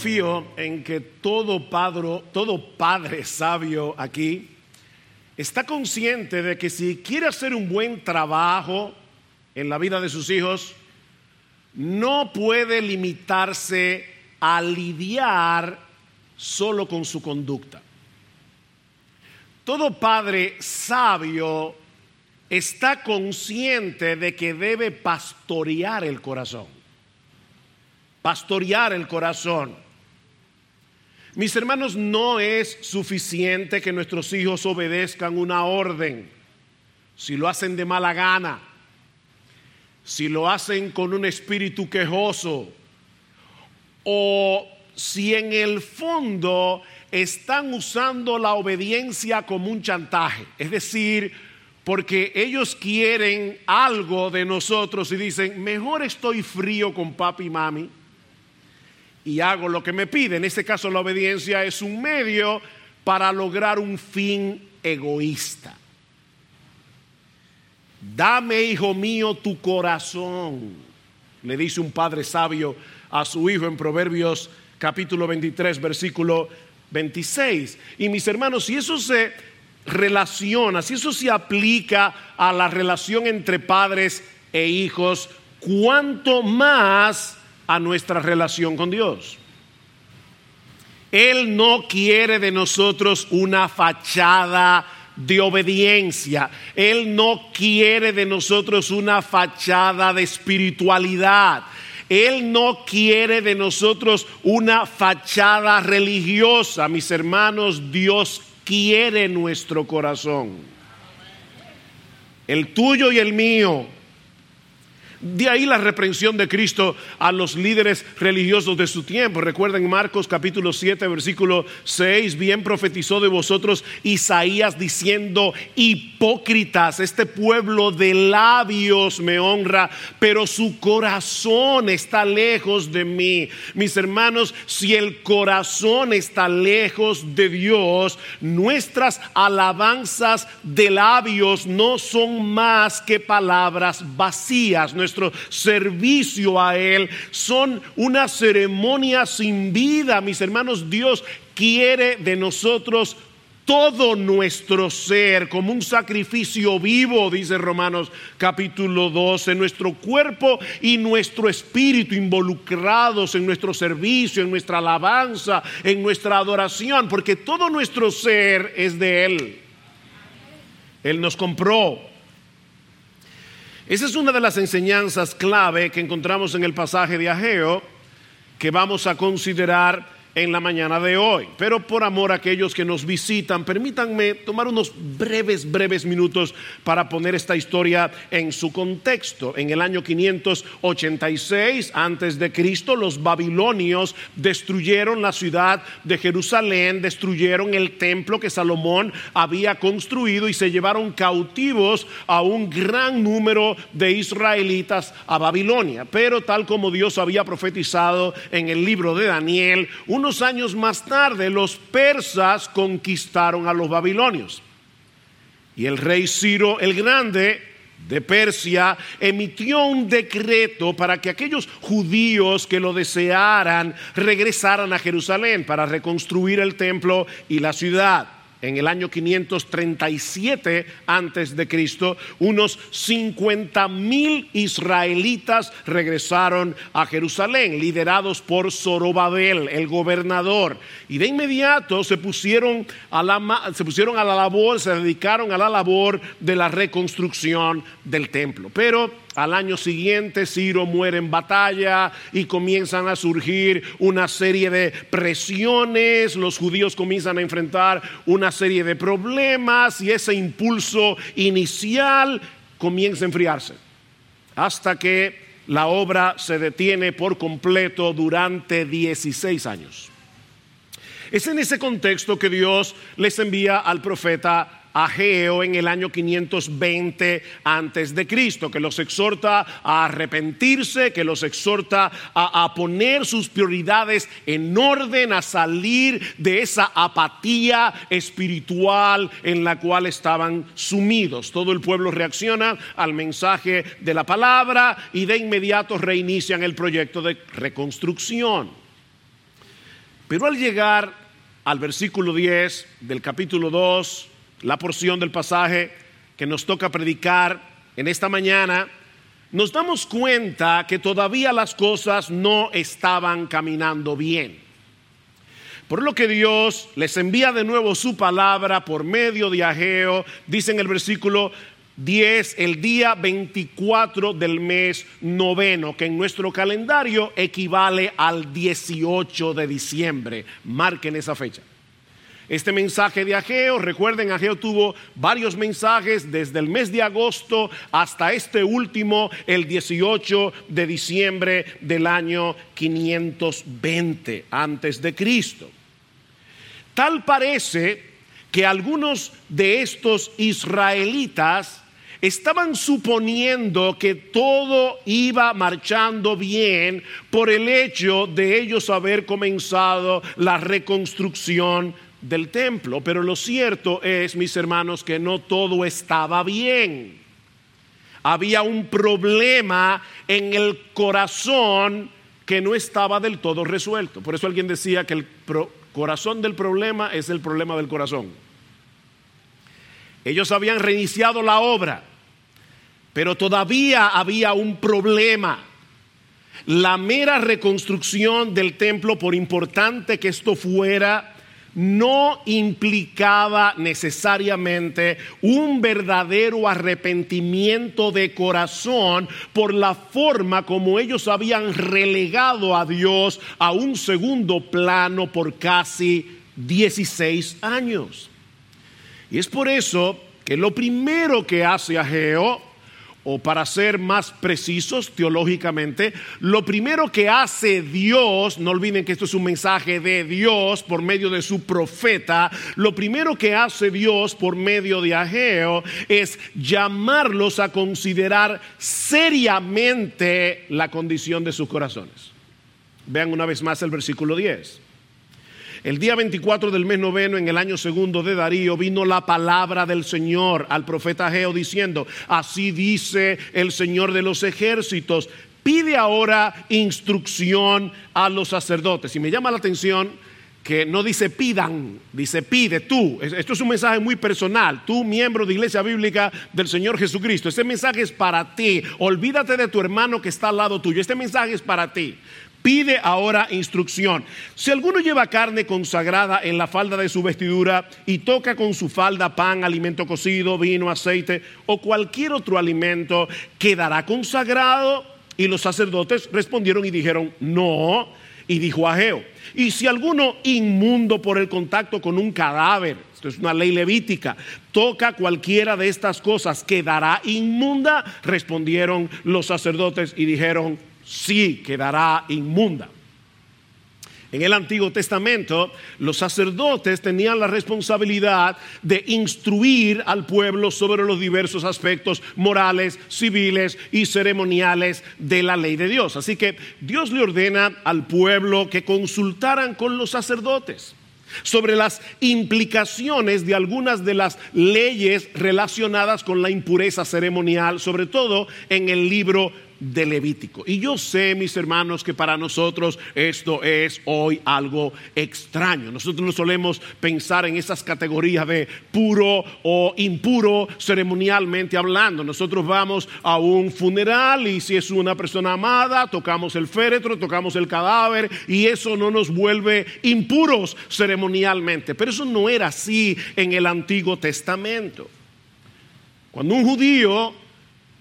confío en que todo padre, todo padre sabio aquí está consciente de que si quiere hacer un buen trabajo en la vida de sus hijos, no puede limitarse a lidiar solo con su conducta. Todo padre sabio está consciente de que debe pastorear el corazón. Pastorear el corazón. Mis hermanos, no es suficiente que nuestros hijos obedezcan una orden. Si lo hacen de mala gana, si lo hacen con un espíritu quejoso, o si en el fondo están usando la obediencia como un chantaje. Es decir, porque ellos quieren algo de nosotros y dicen, mejor estoy frío con papi y mami y hago lo que me piden. En este caso la obediencia es un medio para lograr un fin egoísta. Dame, hijo mío, tu corazón, le dice un padre sabio a su hijo en Proverbios capítulo 23, versículo 26. Y mis hermanos, si eso se relaciona, si eso se aplica a la relación entre padres e hijos, cuánto más a nuestra relación con Dios. Él no quiere de nosotros una fachada de obediencia. Él no quiere de nosotros una fachada de espiritualidad. Él no quiere de nosotros una fachada religiosa. Mis hermanos, Dios quiere nuestro corazón. El tuyo y el mío de ahí la reprensión de Cristo a los líderes religiosos de su tiempo. Recuerden Marcos capítulo 7, versículo 6, bien profetizó de vosotros Isaías diciendo, hipócritas, este pueblo de labios me honra, pero su corazón está lejos de mí. Mis hermanos, si el corazón está lejos de Dios, nuestras alabanzas de labios no son más que palabras vacías nuestro servicio a Él son una ceremonia sin vida. Mis hermanos, Dios quiere de nosotros todo nuestro ser como un sacrificio vivo, dice Romanos capítulo 12, nuestro cuerpo y nuestro espíritu involucrados en nuestro servicio, en nuestra alabanza, en nuestra adoración, porque todo nuestro ser es de Él. Él nos compró, esa es una de las enseñanzas clave que encontramos en el pasaje de Ageo que vamos a considerar en la mañana de hoy. Pero por amor a aquellos que nos visitan, permítanme tomar unos breves, breves minutos para poner esta historia en su contexto. En el año 586 antes de Cristo, los babilonios destruyeron la ciudad de Jerusalén, destruyeron el templo que Salomón había construido y se llevaron cautivos a un gran número de israelitas a Babilonia. Pero tal como Dios había profetizado en el libro de Daniel, unos años más tarde los persas conquistaron a los babilonios. Y el rey Ciro el Grande de Persia emitió un decreto para que aquellos judíos que lo desearan regresaran a Jerusalén para reconstruir el templo y la ciudad en el año 537 antes de Cristo, unos 50 mil israelitas regresaron a Jerusalén, liderados por Zorobabel, el gobernador, y de inmediato se pusieron a la, se pusieron a la labor, se dedicaron a la labor de la reconstrucción del templo. Pero al año siguiente Ciro muere en batalla y comienzan a surgir una serie de presiones, los judíos comienzan a enfrentar una serie de problemas y ese impulso inicial comienza a enfriarse hasta que la obra se detiene por completo durante 16 años. Es en ese contexto que Dios les envía al profeta Ageo en el año 520 antes de Cristo, que los exhorta a arrepentirse, que los exhorta a, a, poner sus prioridades en orden, a salir de esa apatía espiritual en la cual estaban sumidos. Todo el pueblo reacciona al mensaje de la palabra y de inmediato reinician el proyecto de reconstrucción. Pero al llegar al versículo 10 del capítulo 2, la porción del pasaje que nos toca predicar en esta mañana, nos damos cuenta que todavía las cosas no estaban caminando bien. Por lo que Dios les envía de nuevo su palabra por medio de Ageo, dice en el versículo 10, el día 24 del mes noveno, que en nuestro calendario equivale al 18 de diciembre. Marquen esa fecha. Este mensaje de Ageo, recuerden, Ageo tuvo varios mensajes desde el mes de agosto hasta este último, el 18 de diciembre del año 520 antes de Cristo. Tal parece que algunos de estos israelitas estaban suponiendo que todo iba marchando bien por el hecho de ellos haber comenzado la reconstrucción del templo. Pero lo cierto es, mis hermanos, que no todo estaba bien. Había un problema en el corazón que no estaba del todo resuelto. Por eso alguien decía que el corazón del problema es el problema del corazón. Ellos habían reiniciado la obra, pero todavía había un problema. La mera reconstrucción del templo, por importante que esto fuera, no implicaba necesariamente un verdadero arrepentimiento de corazón por la forma como ellos habían relegado a Dios a un segundo plano por casi 16 años. Y es por eso que lo primero que hace Ageo o para ser más precisos teológicamente, lo primero que hace Dios, no olviden que esto es un mensaje de Dios por medio de su profeta, lo primero que hace Dios por medio de Ageo es llamarlos a considerar seriamente la condición de sus corazones. Vean una vez más el versículo 10. El día 24 del mes noveno, en el año segundo de Darío, vino la palabra del Señor al profeta Geo diciendo, así dice el Señor de los ejércitos, pide ahora instrucción a los sacerdotes. Y me llama la atención que no dice pidan, dice pide tú. Esto es un mensaje muy personal. Tú, miembro de Iglesia Bíblica del Señor Jesucristo, este mensaje es para ti. Olvídate de tu hermano que está al lado tuyo. Este mensaje es para ti. Pide ahora instrucción. Si alguno lleva carne consagrada en la falda de su vestidura y toca con su falda pan, alimento cocido, vino, aceite o cualquier otro alimento, ¿quedará consagrado? Y los sacerdotes respondieron y dijeron, no. Y dijo Ageo, y si alguno inmundo por el contacto con un cadáver, esto es una ley levítica, toca cualquiera de estas cosas, ¿quedará inmunda? Respondieron los sacerdotes y dijeron, sí quedará inmunda. En el Antiguo Testamento, los sacerdotes tenían la responsabilidad de instruir al pueblo sobre los diversos aspectos morales, civiles y ceremoniales de la ley de Dios. Así que Dios le ordena al pueblo que consultaran con los sacerdotes sobre las implicaciones de algunas de las leyes relacionadas con la impureza ceremonial, sobre todo en el libro de Levítico. Y yo sé, mis hermanos, que para nosotros esto es hoy algo extraño. Nosotros no solemos pensar en esas categorías de puro o impuro ceremonialmente hablando. Nosotros vamos a un funeral y si es una persona amada, tocamos el féretro, tocamos el cadáver y eso no nos vuelve impuros ceremonialmente. Pero eso no era así en el Antiguo Testamento. Cuando un judío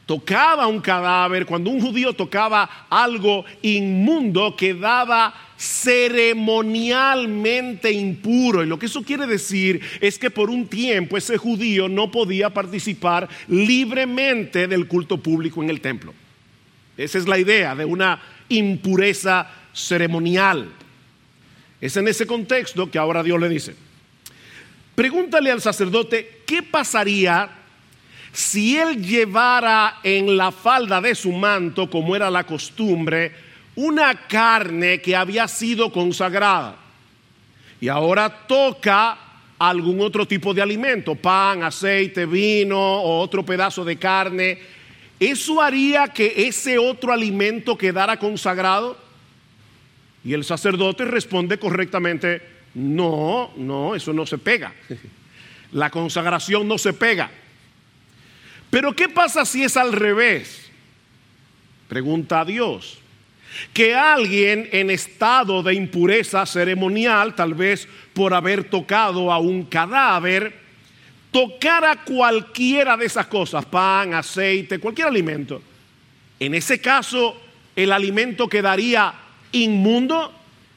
tocaba un cadáver, cuando un judío tocaba algo inmundo, quedaba ceremonialmente impuro. Y lo que eso quiere decir es que por un tiempo ese judío no podía participar libremente del culto público en el templo. Esa es la idea de una impureza ceremonial. Es en ese contexto que ahora Dios le dice, pregúntale al sacerdote qué pasaría si él llevara en la falda de su manto, como era la costumbre, una carne que había sido consagrada y ahora toca algún otro tipo de alimento, pan, aceite, vino o otro pedazo de carne, ¿eso haría que ese otro alimento quedara consagrado? Y el sacerdote responde correctamente, no, no, eso no se pega. La consagración no se pega. Pero ¿qué pasa si es al revés? Pregunta a Dios. Que alguien en estado de impureza ceremonial, tal vez por haber tocado a un cadáver, tocara cualquiera de esas cosas, pan, aceite, cualquier alimento. En ese caso, el alimento quedaría inmundo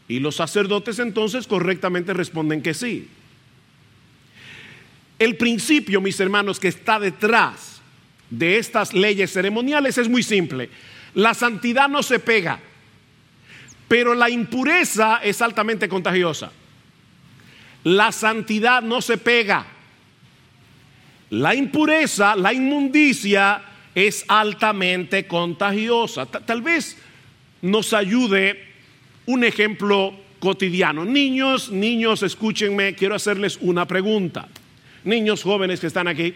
y los sacerdotes entonces correctamente responden que sí. El principio, mis hermanos, que está detrás de estas leyes ceremoniales es muy simple. La santidad no se pega, pero la impureza es altamente contagiosa. La santidad no se pega. La impureza, la inmundicia es altamente contagiosa. Tal vez nos ayude un ejemplo cotidiano. Niños, niños, escúchenme, quiero hacerles una pregunta. Niños jóvenes que están aquí.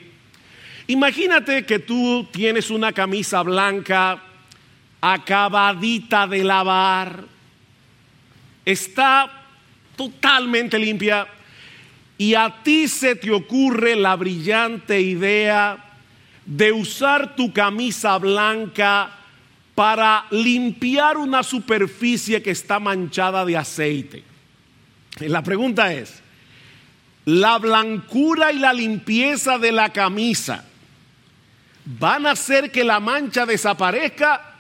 Imagínate que tú tienes una camisa blanca acabadita de lavar, está totalmente limpia y a ti se te ocurre la brillante idea de usar tu camisa blanca para limpiar una superficie que está manchada de aceite. La pregunta es, ¿la blancura y la limpieza de la camisa van a hacer que la mancha desaparezca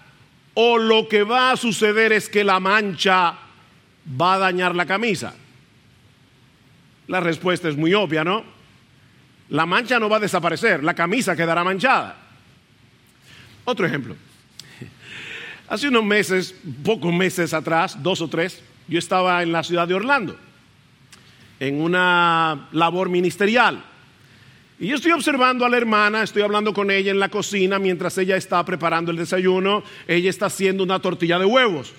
o lo que va a suceder es que la mancha va a dañar la camisa? La respuesta es muy obvia, ¿no? la mancha no va a desaparecer, la camisa quedará manchada. Otro ejemplo. Hace unos meses, pocos meses atrás, dos o tres, yo estaba en la ciudad de Orlando, en una labor ministerial. Y yo estoy observando a la hermana, estoy hablando con ella en la cocina mientras ella está preparando el desayuno, ella está haciendo una tortilla de huevos.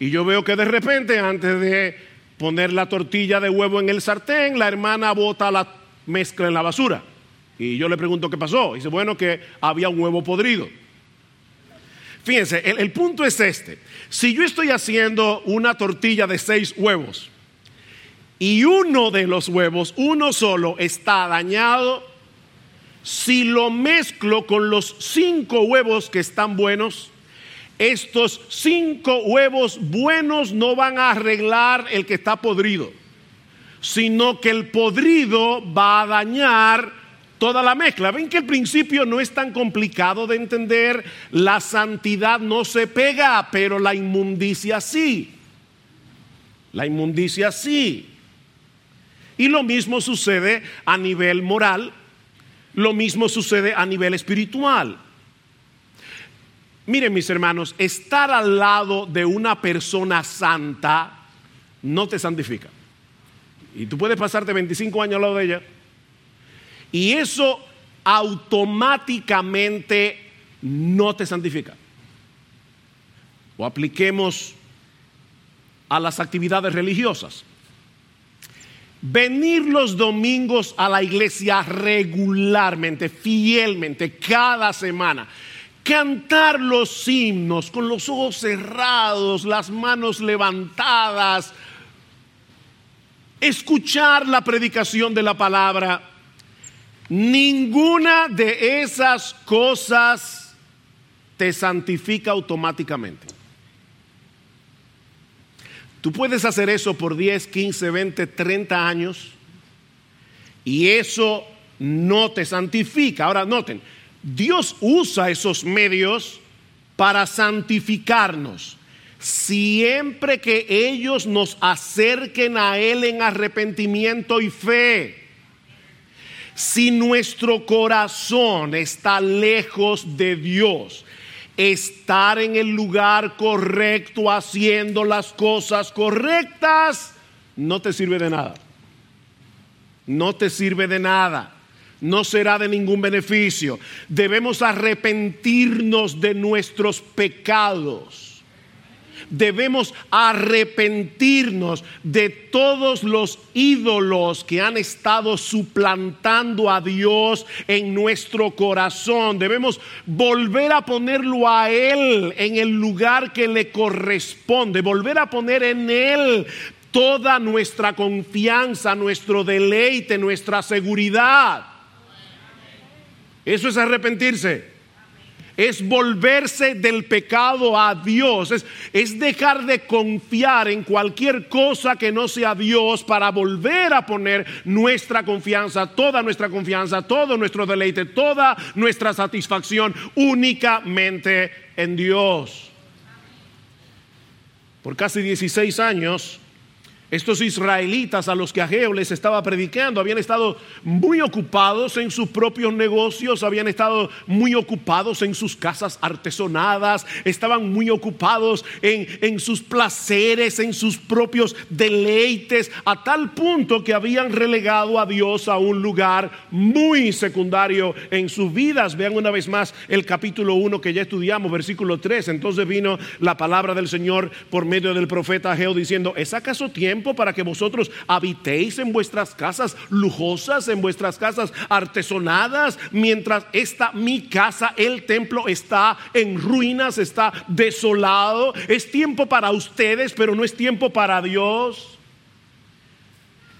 Y yo veo que de repente, antes de poner la tortilla de huevo en el sartén, la hermana bota la mezcla en la basura. Y yo le pregunto qué pasó. dice, bueno, que había un huevo podrido. Fíjense, el, el, punto es este. Si yo estoy haciendo una tortilla de seis huevos y uno de los huevos, uno solo, está dañado, si lo mezclo con los cinco huevos que están buenos, estos cinco huevos buenos no van a arreglar el que está podrido sino que el podrido va a dañar toda la mezcla. Ven que el principio no es tan complicado de entender. La santidad no se pega, pero la inmundicia sí. La inmundicia sí. Y lo mismo sucede a nivel moral, lo mismo sucede a nivel espiritual. Miren mis hermanos, estar al lado de una persona santa no te santifica. Y tú puedes pasarte 25 años al lado de ella. Y eso automáticamente no te santifica. O apliquemos a las actividades religiosas. Venir los domingos a la iglesia regularmente, fielmente, cada semana. Cantar los himnos con los ojos cerrados, las manos levantadas, escuchar la predicación de la palabra, ninguna de esas cosas te santifica automáticamente. Tú puedes hacer eso por 10, 15, 20, 30 años y eso no te santifica. Ahora noten, Dios usa esos medios para santificarnos siempre que ellos nos acerquen a Él en arrepentimiento y fe. Si nuestro corazón está lejos de Dios, estar en el lugar correcto haciendo las cosas correctas, no te sirve de nada. No te sirve de nada. No será de ningún beneficio. Debemos arrepentirnos de nuestros pecados debemos arrepentirnos de todos los ídolos que han estado suplantando a Dios en nuestro corazón. Debemos volver a ponerlo a Él en el lugar que le corresponde, volver a poner en Él toda nuestra confianza, nuestro deleite, nuestra seguridad. Eso es arrepentirse es volverse del pecado a Dios, es, dejar de confiar en cualquier cosa que no sea Dios para volver a poner nuestra confianza, toda nuestra confianza, todo nuestro deleite, toda nuestra satisfacción únicamente en Dios. Por casi 16 años estos israelitas a los que Ageo les estaba predicando habían estado muy ocupados en sus propios negocios, habían estado muy ocupados en sus casas artesonadas, estaban muy ocupados en, en sus placeres, en sus propios deleites, a tal punto que habían relegado a Dios a un lugar muy secundario en sus vidas. Vean una vez más el capítulo 1 que ya estudiamos, versículo 3. Entonces vino la palabra del Señor por medio del profeta Ageo diciendo, ¿es acaso tiempo? Para que vosotros habitéis en vuestras casas lujosas, en vuestras casas artesonadas, mientras esta mi casa, el templo, está en ruinas, está desolado. Es tiempo para ustedes, pero no es tiempo para Dios.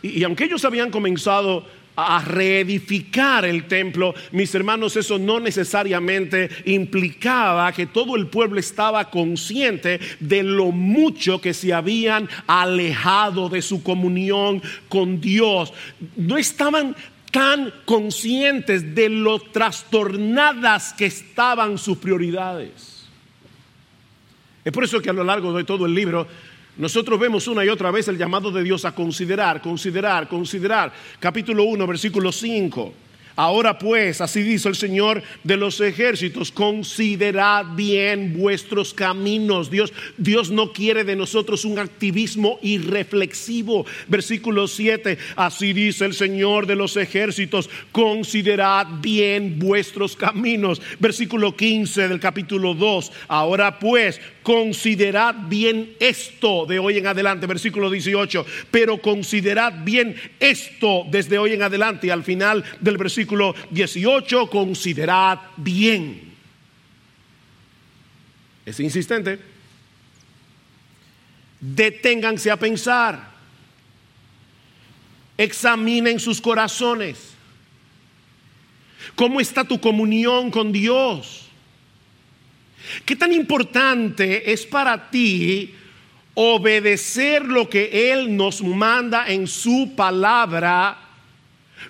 Y, y aunque ellos habían comenzado a reedificar el templo, mis hermanos, eso no necesariamente implicaba que todo el pueblo estaba consciente de lo mucho que se habían alejado de su comunión con Dios. No estaban tan conscientes de lo trastornadas que estaban sus prioridades. Es por eso que a lo largo de todo el libro nosotros vemos una y otra vez el llamado de Dios a considerar, considerar, considerar. Capítulo 1, versículo 5. Ahora pues, así dice el Señor de los ejércitos, considerad bien vuestros caminos. Dios, Dios no quiere de nosotros un activismo irreflexivo. Versículo 7, así dice el Señor de los ejércitos, considerad bien vuestros caminos. Versículo 15 del capítulo 2, ahora pues, considerad bien esto de hoy en adelante. Versículo 18, pero considerad bien esto desde hoy en adelante. Y al final del versículo 18, considerad bien. Es insistente. Deténganse a pensar. Examinen sus corazones. ¿Cómo está tu comunión con Dios? ¿Qué tan importante es para ti obedecer lo que Él nos manda en su palabra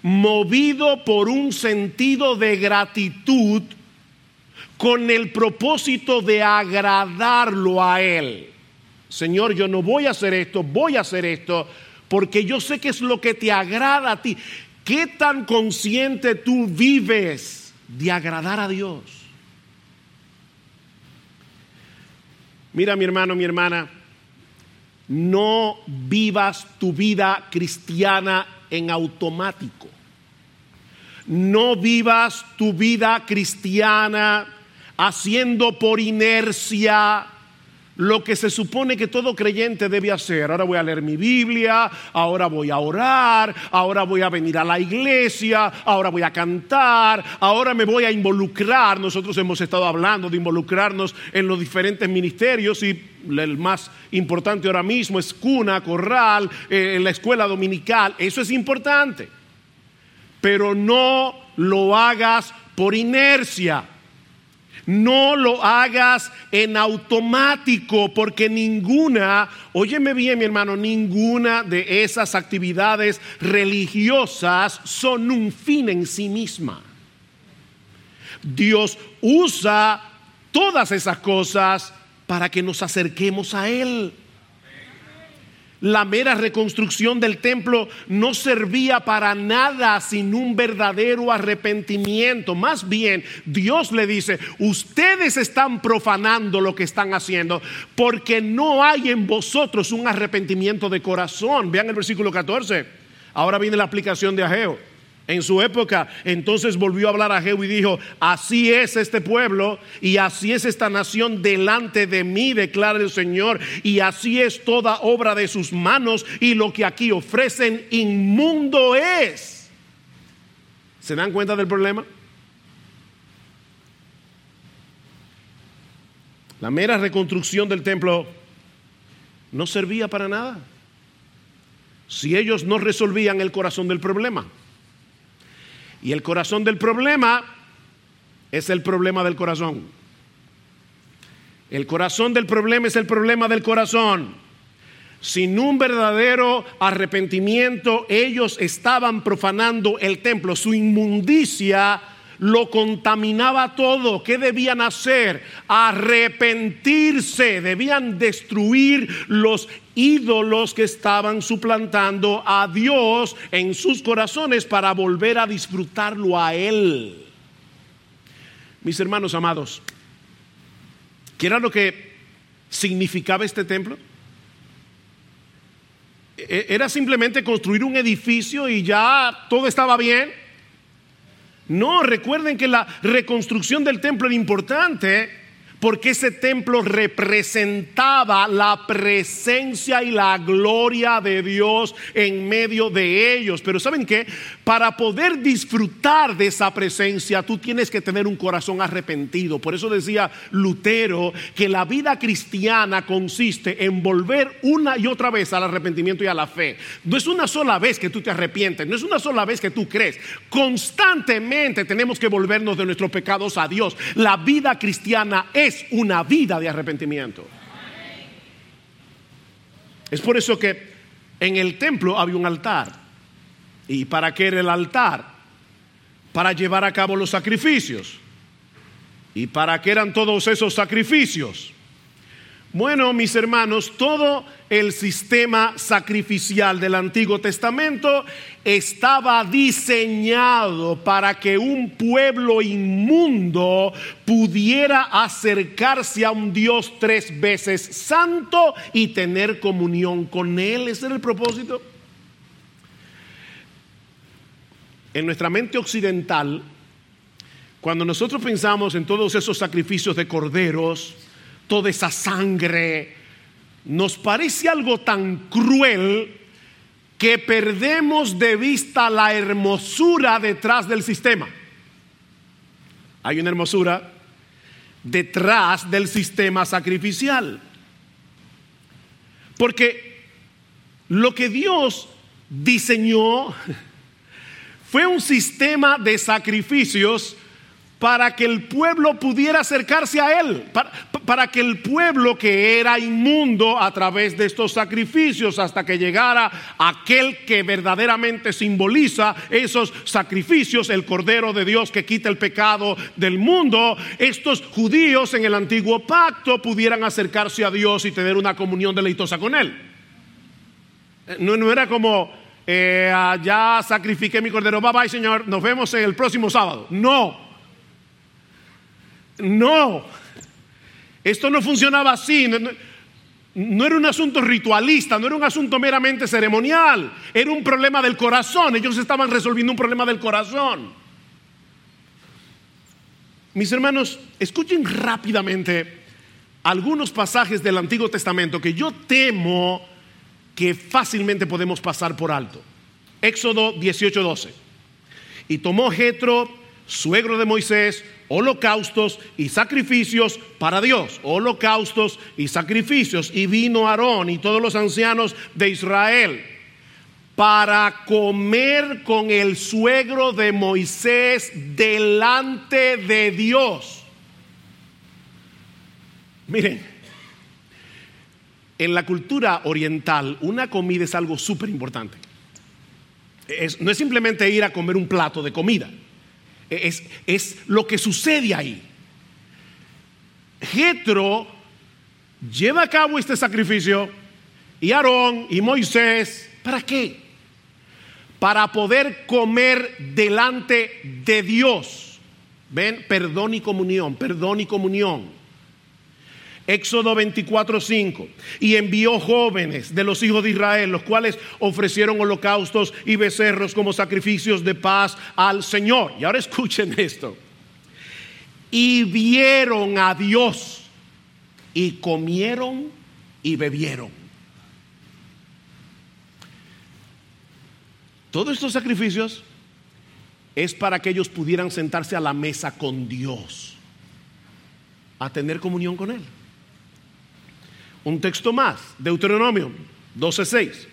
movido por un sentido de gratitud con el propósito de agradarlo a Él. Señor, yo no voy a hacer esto, voy a hacer esto, porque yo sé que es lo que te agrada a ti. ¿Qué tan consciente tú vives de agradar a Dios? Mira mi hermano, mi hermana, no vivas tu vida cristiana en automático. No vivas tu vida cristiana haciendo por inercia lo que se supone que todo creyente debe hacer. Ahora voy a leer mi Biblia, ahora voy a orar, ahora voy a venir a la iglesia, ahora voy a cantar, ahora me voy a involucrar. Nosotros hemos estado hablando de involucrarnos en los diferentes ministerios y el más importante ahora mismo es cuna, corral, eh, la escuela dominical. Eso es importante. Pero no lo hagas por inercia. No lo hagas en automático porque ninguna, óyeme bien mi hermano, ninguna de esas actividades religiosas son un fin en sí misma. Dios usa todas esas cosas para que nos acerquemos a Él. La mera reconstrucción del templo no servía para nada sin un verdadero arrepentimiento. Más bien, Dios le dice, ustedes están profanando lo que están haciendo porque no hay en vosotros un arrepentimiento de corazón. Vean el versículo 14. Ahora viene la aplicación de Ageo. En su época. Entonces volvió a hablar a Jehú y dijo, así es este pueblo y así es esta nación delante de mí, declara el Señor, y así es toda obra de sus manos y lo que aquí ofrecen inmundo es. ¿Se dan cuenta del problema? La mera reconstrucción del templo no servía para nada si ellos no resolvían el corazón del problema. Y el corazón del problema es el problema del corazón. El corazón del problema es el problema del corazón. Sin un verdadero arrepentimiento, ellos estaban profanando el templo. Su inmundicia lo contaminaba todo. ¿Qué debían hacer? Arrepentirse. Debían destruir los ídolos que estaban suplantando a Dios en sus corazones para volver a disfrutarlo a Él. Mis hermanos amados, ¿qué era lo que significaba este templo? E-, ¿Era simplemente construir un edificio y ya todo estaba bien? No, recuerden que la reconstrucción del templo era importante porque ese templo representaba la presencia y la gloria de Dios en medio de ellos. Pero ¿saben qué? Para poder disfrutar de esa presencia, tú tienes que tener un corazón arrepentido. Por eso decía Lutero que la vida cristiana consiste en volver una y otra vez al arrepentimiento y a la fe. No es una sola vez que tú te arrepientes, no es una sola vez que tú crees. Constantemente tenemos que volvernos de nuestros pecados a Dios. La vida cristiana es una vida de arrepentimiento. Es por eso que en el templo había un altar. ¿Y para qué era el altar? Para llevar a cabo los sacrificios. ¿Y para qué eran todos esos sacrificios? Bueno, mis hermanos, todo el sistema sacrificial del Antiguo Testamento estaba diseñado para que un pueblo inmundo pudiera acercarse a un Dios tres veces santo y tener comunión con Él. Ese era el propósito. En nuestra mente occidental, cuando nosotros pensamos en todos esos sacrificios de corderos, toda esa sangre, nos parece algo tan cruel que perdemos de vista la hermosura detrás del sistema. Hay una hermosura detrás del sistema sacrificial. Porque lo que Dios diseñó fue un sistema de sacrificios para que el pueblo pudiera acercarse a Él, para, que el pueblo que era inmundo a través de estos sacrificios hasta que llegara aquel que verdaderamente simboliza esos sacrificios, el Cordero de Dios que quita el pecado del mundo, estos judíos en el antiguo pacto pudieran acercarse a Dios y tener una comunión deleitosa con Él. No, no era como, eh, ah, ya sacrifiqué mi cordero, bye bye Señor, nos vemos el próximo sábado. No, no, esto no funcionaba así. No, era un asunto ritualista, no era un asunto meramente ceremonial, era un problema del corazón. Ellos estaban resolviendo un problema del corazón. Mis hermanos, escuchen rápidamente algunos pasajes del Antiguo Testamento que yo temo que fácilmente podemos pasar por alto. Éxodo 18:12. Y tomó Jetro, suegro de Moisés, holocaustos y sacrificios para Dios, holocaustos y sacrificios. Y vino Aarón y todos los ancianos de Israel para comer con el suegro de Moisés delante de Dios. Miren, en la cultura oriental una comida es algo súper importante. no es simplemente ir a comer un plato de comida es, lo que sucede ahí. Jetro lleva a cabo este sacrificio y Aarón y Moisés, ¿para qué? Para poder comer delante de Dios. Ven, perdón y comunión, perdón y comunión. Éxodo 24:5. Y envió jóvenes de los hijos de Israel, los cuales ofrecieron holocaustos y becerros como sacrificios de paz al Señor. Y ahora escuchen esto. Y vieron a Dios y comieron y bebieron. Todos estos sacrificios es para que ellos pudieran sentarse a la mesa con Dios, a tener comunión con Él. Un texto más, Deuteronomio 12:6.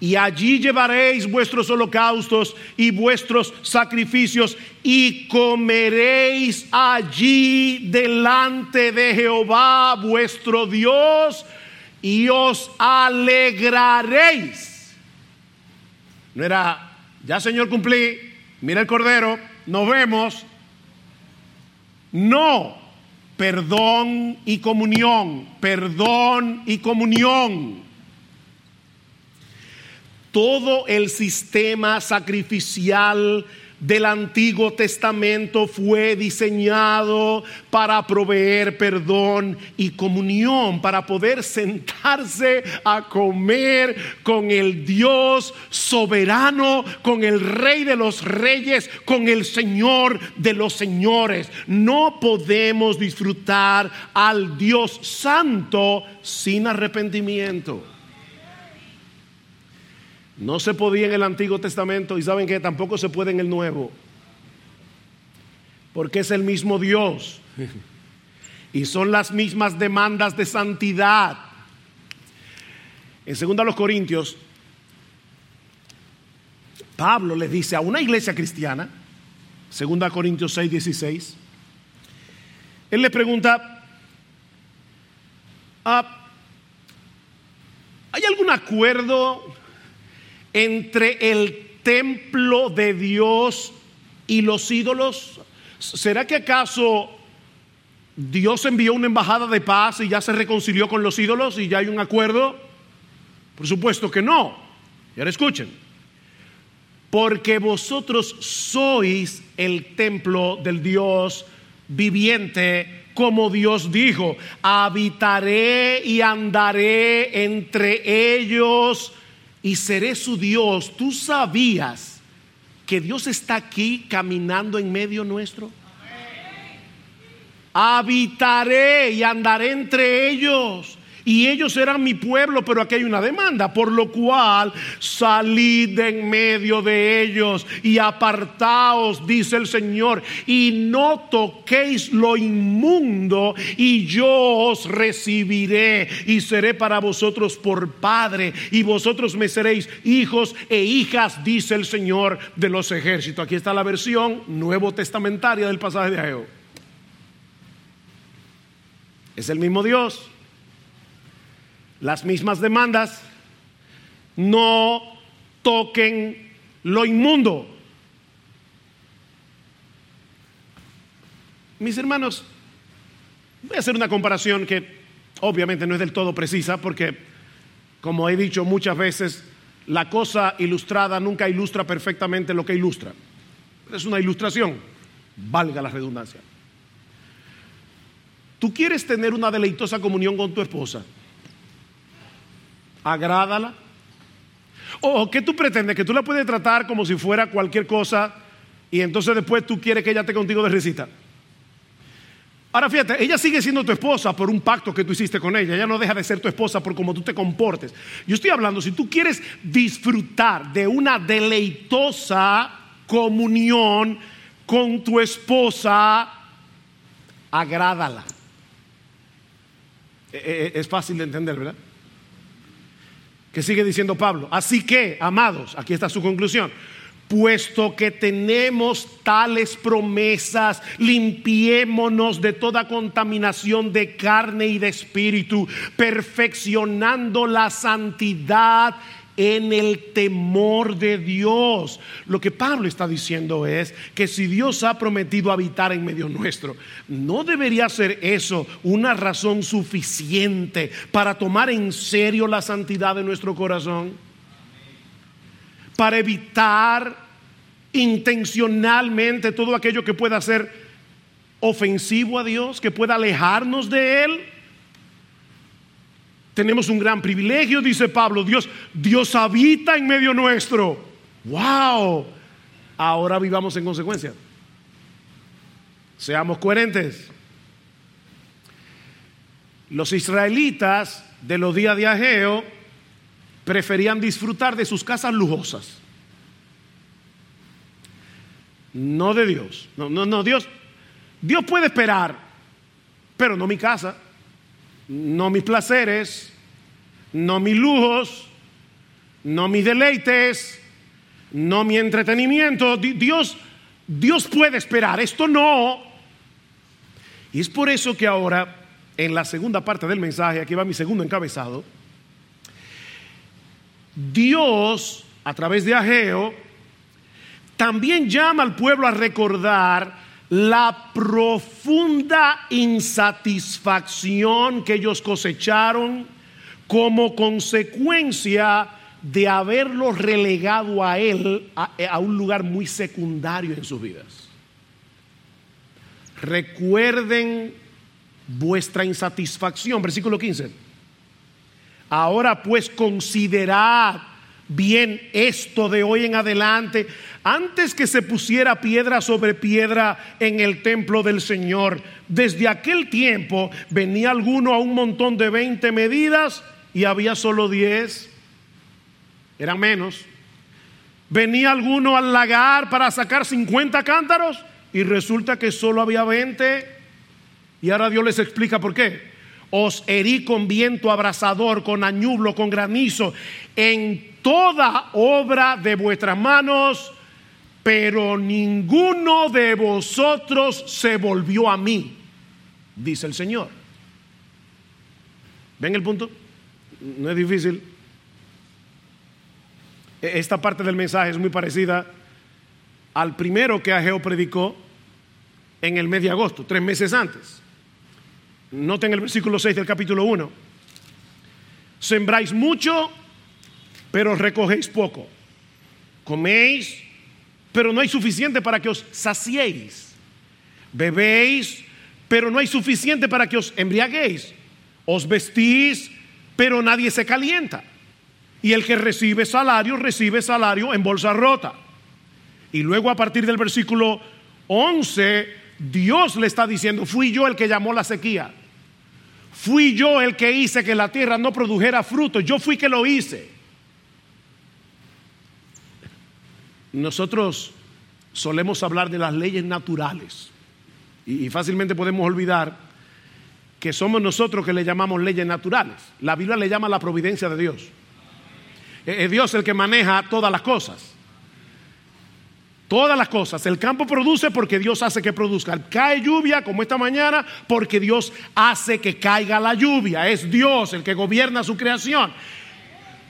Y allí llevaréis vuestros holocaustos y vuestros sacrificios y comeréis allí delante de Jehová vuestro Dios y os alegraréis. No era, ya Señor cumplí, mira el cordero, nos vemos. No, perdón y comunión, perdón y comunión. Todo el sistema sacrificial del Antiguo Testamento fue diseñado para proveer perdón y comunión, para poder sentarse a comer con el Dios soberano, con el Rey de los Reyes, con el Señor de los Señores. No podemos disfrutar al Dios Santo sin arrepentimiento. No se podía en el Antiguo Testamento y saben que tampoco se puede en el Nuevo. Porque es el mismo Dios. Y son las mismas demandas de santidad. En 2 Corintios, Pablo le dice a una iglesia cristiana, 2 Corintios 6, 16, él le pregunta, ah, ¿hay algún acuerdo entre el templo de Dios y los ídolos? ¿Será que acaso Dios envió una embajada de paz y ya se reconcilió con los ídolos y ya hay un acuerdo? Por supuesto que no. Y ahora escuchen. Porque vosotros sois el templo del Dios viviente, como Dios dijo, habitaré y andaré entre ellos y seré su Dios. ¿Tú sabías que Dios está aquí caminando en medio nuestro? Habitaré y andaré entre ellos y ellos eran mi pueblo, pero aquí hay una demanda, por lo cual salid de en medio de ellos y apartaos, dice el Señor, y no toquéis lo inmundo, y yo os recibiré y seré para vosotros por padre, y vosotros me seréis hijos e hijas, dice el Señor de los ejércitos. Aquí está la versión nuevo testamentaria del pasaje de Ageo. Es el mismo Dios las mismas demandas, no toquen lo inmundo. Mis hermanos, voy a hacer una comparación que obviamente no es del todo precisa porque, como he dicho muchas veces, la cosa ilustrada nunca ilustra perfectamente lo que ilustra. Es una ilustración, valga la redundancia. Tú quieres tener una deleitosa comunión con tu esposa agrádala. ¿O qué tú pretendes? Que tú la puedes tratar como si fuera cualquier cosa y entonces después tú quieres que ella esté contigo de risita. Ahora fíjate, ella sigue siendo tu esposa por un pacto que tú hiciste con ella. Ella no deja de ser tu esposa por cómo tú te comportes. Yo estoy hablando, si tú quieres disfrutar de una deleitosa comunión con tu esposa, agrádala. E, e, e, es fácil de entender, ¿verdad? Que sigue diciendo Pablo. Así que, amados, aquí está su conclusión. Puesto que tenemos tales promesas, limpiémonos de toda contaminación de carne y de espíritu, perfeccionando la santidad en el temor de Dios. Lo que Pablo está diciendo es que si Dios ha prometido habitar en medio nuestro, no debería ser eso una razón suficiente para tomar en serio la santidad de nuestro corazón, para evitar intencionalmente todo aquello que pueda ser ofensivo a Dios, que pueda alejarnos de Él. Tenemos un gran privilegio, dice Pablo. Dios, Dios habita en medio nuestro. ¡Wow! Ahora vivamos en consecuencia. Seamos coherentes. Los israelitas de los días de Ageo preferían disfrutar de sus casas lujosas. No de Dios. No, no, no, Dios. Dios puede esperar, pero no mi casa no mis placeres, no mis lujos, no mis deleites, no mi entretenimiento. Dios, Dios puede esperar, esto no. Y es por eso que ahora, en la segunda parte del mensaje, aquí va mi segundo encabezado, Dios, a través de Ageo, también llama al pueblo a recordar la profunda insatisfacción que ellos cosecharon como consecuencia de haberlo relegado a él a, un lugar muy secundario en sus vidas. Recuerden vuestra insatisfacción, versículo 15. Ahora pues considerad bien esto de hoy en adelante, antes que se pusiera piedra sobre piedra en el templo del Señor. Desde aquel tiempo venía alguno a un montón de 20 medidas y había solo 10, eran menos. Venía alguno al lagar para sacar 50 cántaros y resulta que solo había 20. Y ahora Dios les explica por qué os herí con viento abrasador, con añublo, con granizo, en toda obra de vuestras manos, pero ninguno de vosotros se volvió a mí, dice el Señor. ¿Ven el punto? No es difícil. E-, esta parte del mensaje es muy parecida al primero que Ageo predicó en el mes de agosto, tres meses antes. Noten el versículo 6 del capítulo 1. Sembráis mucho, pero recogéis poco. Coméis, pero no hay suficiente para que os saciéis. Bebéis, pero no hay suficiente para que os embriaguéis. Os vestís, pero nadie se calienta. Y el que recibe salario, recibe salario en bolsa rota. Y luego a partir del versículo 11, Dios le está diciendo, fui yo el que llamó la sequía. Fui yo el que hice que la tierra no produjera fruto. Yo fui que lo hice. Nosotros solemos hablar de las leyes naturales y, fácilmente podemos olvidar que somos nosotros que le llamamos leyes naturales. La Biblia le llama la providencia de Dios. Es Dios el que maneja todas las cosas. Todas las cosas. El campo produce porque Dios hace que produzca. Cae lluvia como esta mañana porque Dios hace que caiga la lluvia. Es Dios el que gobierna su creación.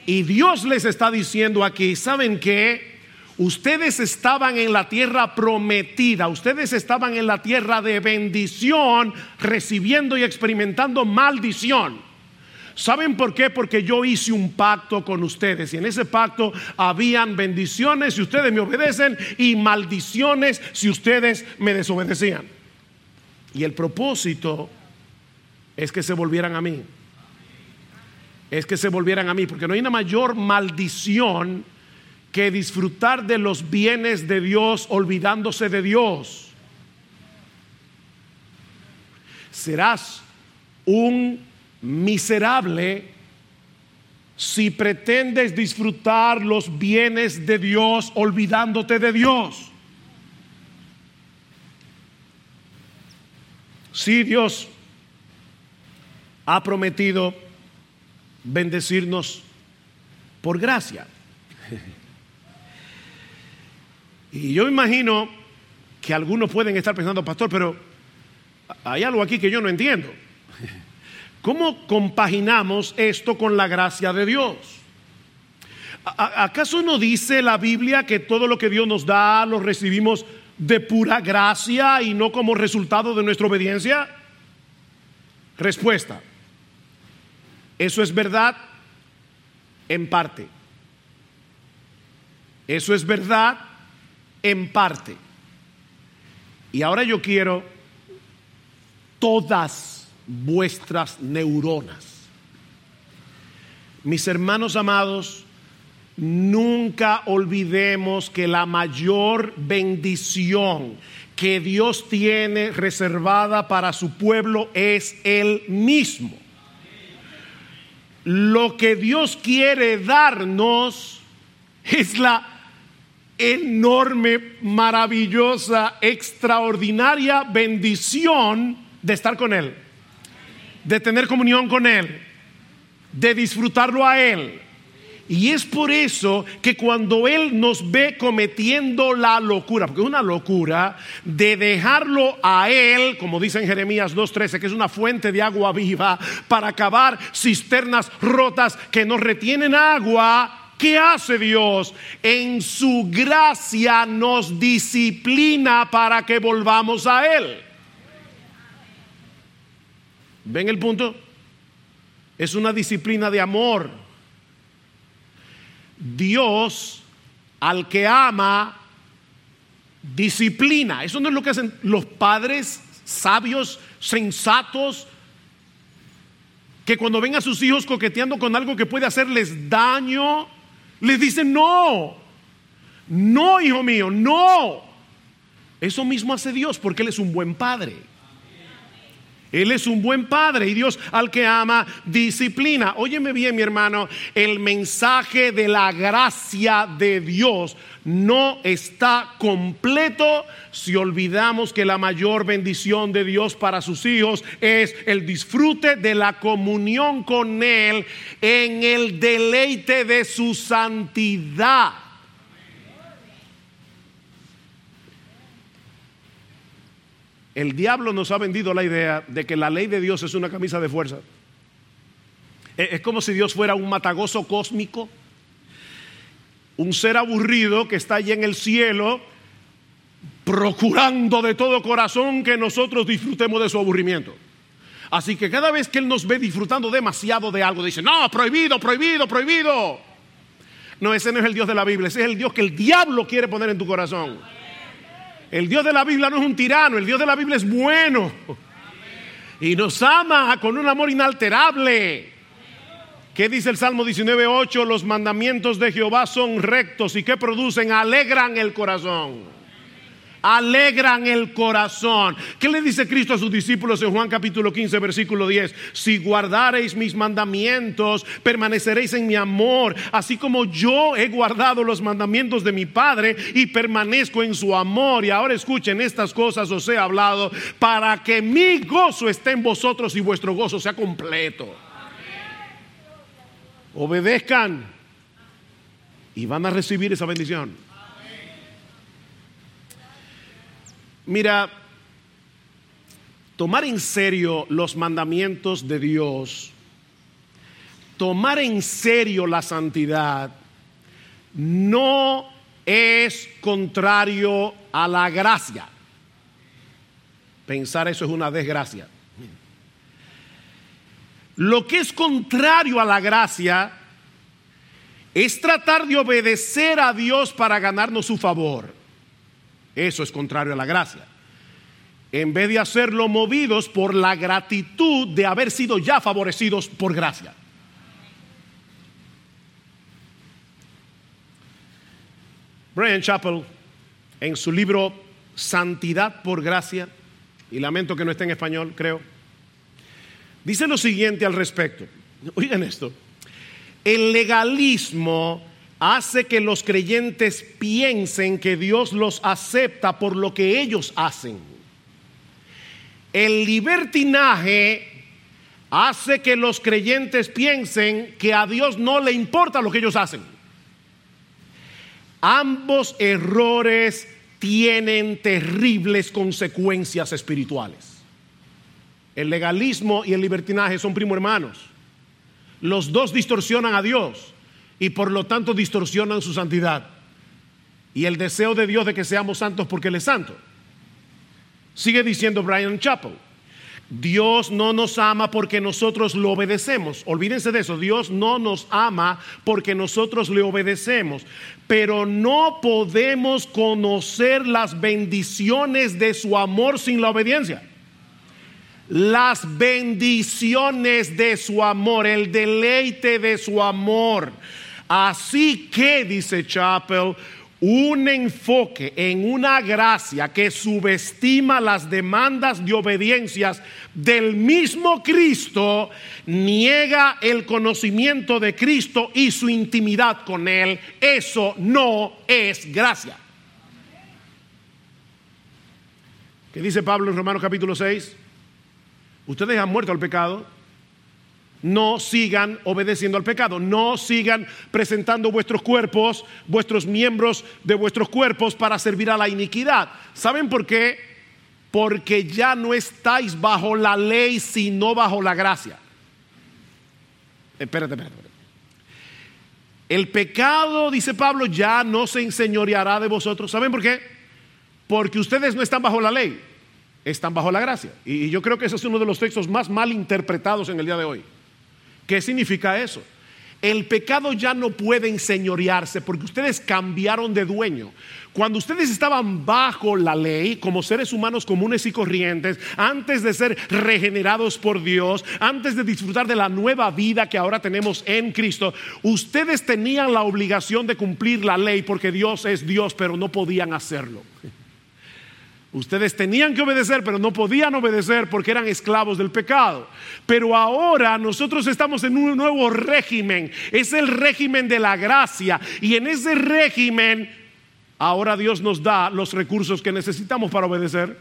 Y Dios les está diciendo aquí, ¿saben qué? Ustedes estaban en la tierra prometida, ustedes estaban en la tierra de bendición, recibiendo y experimentando maldición. ¿Saben por qué? Porque yo hice un pacto con ustedes y en ese pacto habían bendiciones si ustedes me obedecen y maldiciones si ustedes me desobedecían. Y el propósito es que se volvieran a mí. Es que se volvieran a mí, porque no hay una mayor maldición que disfrutar de los bienes de Dios olvidándose de Dios. Serás un miserable si pretendes disfrutar los bienes de Dios olvidándote de Dios. Si Dios ha prometido bendecirnos por gracia. Y yo imagino que algunos pueden estar pensando, pastor, pero hay algo aquí que yo no entiendo. ¿Cómo compaginamos esto con la gracia de Dios? ¿Acaso no dice la Biblia que todo lo que Dios nos da lo recibimos de pura gracia y no como resultado de nuestra obediencia? Respuesta. Eso es verdad en parte. Eso es verdad en parte. Y ahora yo quiero todas vuestras neuronas. Mis hermanos amados, nunca olvidemos que la mayor bendición que Dios tiene reservada para su pueblo es Él mismo. Lo que Dios quiere darnos es la enorme, maravillosa, extraordinaria bendición de estar con Él, de tener comunión con Él, de disfrutarlo a Él. Y es por eso que cuando Él nos ve cometiendo la locura, porque es una locura, de dejarlo a Él, como dice en Jeremías 2.13, que es una fuente de agua viva, para acabar cisternas rotas que nos retienen agua, ¿Qué hace Dios? En su gracia nos disciplina para que volvamos a Él. ¿Ven el punto? Es una disciplina de amor. Dios al que ama, disciplina. Eso no es lo que hacen los padres sabios, sensatos, que cuando ven a sus hijos coqueteando con algo que puede hacerles daño, les dicen, no, no, hijo mío, no. Eso mismo hace Dios porque Él es un buen padre. Él es un buen padre y Dios al que ama disciplina. Óyeme bien, mi hermano, el mensaje de la gracia de Dios no está completo si olvidamos que la mayor bendición de Dios para sus hijos es el disfrute de la comunión con Él en el deleite de su santidad. El diablo nos ha vendido la idea de que la ley de Dios es una camisa de fuerza. Es como si Dios fuera un matagoso cósmico, un ser aburrido que está allí en el cielo, procurando de todo corazón que nosotros disfrutemos de su aburrimiento. Así que cada vez que Él nos ve disfrutando demasiado de algo, dice, no, prohibido, prohibido, prohibido. No, ese no es el Dios de la Biblia, ese es el Dios que el diablo quiere poner en tu corazón. El Dios de la Biblia no es un tirano, el Dios de la Biblia es bueno. Y nos ama con un amor inalterable. ¿Qué dice el Salmo 19.8? Los mandamientos de Jehová son rectos y que producen, alegran el corazón alegran el corazón. ¿Qué le dice Cristo a sus discípulos en Juan capítulo 15, versículo 10? Si guardareis mis mandamientos, permaneceréis en mi amor, así como yo he guardado los mandamientos de mi Padre y permanezco en su amor. Y ahora escuchen, estas cosas os he hablado para que mi gozo esté en vosotros y vuestro gozo sea completo. Obedezcan y van a recibir esa bendición. Mira, tomar en serio los mandamientos de Dios, tomar en serio la santidad, no es contrario a la gracia. Pensar eso es una desgracia. Lo que es contrario a la gracia es tratar de obedecer a Dios para ganarnos su favor. Eso es contrario a la gracia. En vez de hacerlo movidos por la gratitud de haber sido ya favorecidos por gracia. Brian Chappell, en su libro Santidad por Gracia, y lamento que no esté en español, creo, dice lo siguiente al respecto. Oigan esto. El legalismo hace que los creyentes piensen que Dios los acepta por lo que ellos hacen. El libertinaje hace que los creyentes piensen que a Dios no le importa lo que ellos hacen. Ambos errores tienen terribles consecuencias espirituales. El legalismo y el libertinaje son primo hermanos. Los dos distorsionan a Dios y por lo tanto distorsionan su santidad. Y el deseo de Dios de que seamos santos porque Él es santo. Sigue diciendo Brian Chappell. Dios no nos ama porque nosotros lo obedecemos. Olvídense de eso. Dios no nos ama porque nosotros le obedecemos. Pero no podemos conocer las bendiciones de su amor sin la obediencia. las bendiciones de su amor, el deleite de su amor. Así que, dice Chapel, un enfoque en una gracia que subestima las demandas de obediencias del mismo Cristo, niega el conocimiento de Cristo y su intimidad con Él. Eso no es gracia. ¿Qué dice Pablo en Romanos capítulo 6? Ustedes han muerto al pecado. No sigan obedeciendo al pecado. No sigan presentando vuestros cuerpos, vuestros miembros de vuestros cuerpos para servir a la iniquidad. ¿Saben por qué? Porque ya no estáis bajo la ley, sino bajo la gracia. Espérate, espérate. El pecado, dice Pablo, ya no se enseñoreará de vosotros. ¿Saben por qué? Porque ustedes no están bajo la ley están bajo la gracia. Y yo creo que ese es uno de los textos más mal interpretados en el día de hoy. ¿Qué significa eso? El pecado ya no puede enseñorearse porque ustedes cambiaron de dueño. Cuando ustedes estaban bajo la ley, como seres humanos comunes y corrientes, antes de ser regenerados por Dios, antes de disfrutar de la nueva vida que ahora tenemos en Cristo, ustedes tenían la obligación de cumplir la ley porque Dios es Dios, pero no podían hacerlo. Ustedes tenían que obedecer, pero no podían obedecer porque eran esclavos del pecado. Pero ahora nosotros estamos en un nuevo régimen. Es el régimen de la gracia. Y en ese régimen, ahora Dios nos da los recursos que necesitamos para obedecer.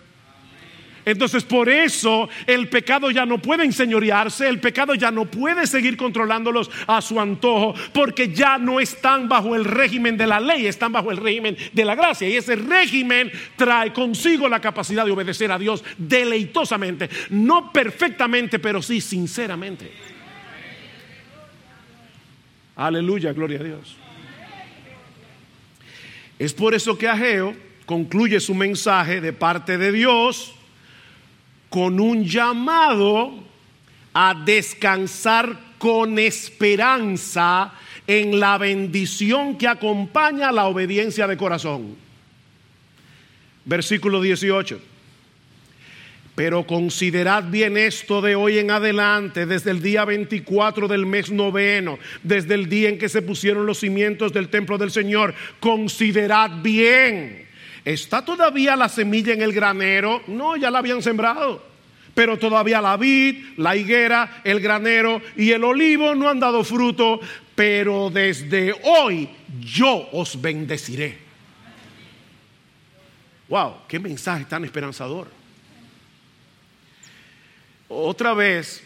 Entonces por eso el pecado ya no puede enseñorearse, el pecado ya no puede seguir controlándolos a su antojo, porque ya no están bajo el régimen de la ley, están bajo el régimen de la gracia. Y ese régimen trae consigo la capacidad de obedecer a Dios deleitosamente, no perfectamente, pero sí sinceramente. Aleluya, gloria a Dios. Es por eso que Ageo concluye su mensaje de parte de Dios con un llamado a descansar con esperanza en la bendición que acompaña la obediencia de corazón. Versículo 18. Pero considerad bien esto de hoy en adelante, desde el día 24 del mes noveno, desde el día en que se pusieron los cimientos del templo del Señor. Considerad bien ¿Está todavía la semilla en el granero? No, ya la habían sembrado. Pero todavía la vid, la higuera, el granero y el olivo no han dado fruto. Pero desde hoy yo os bendeciré. Wow, qué mensaje tan esperanzador. Otra vez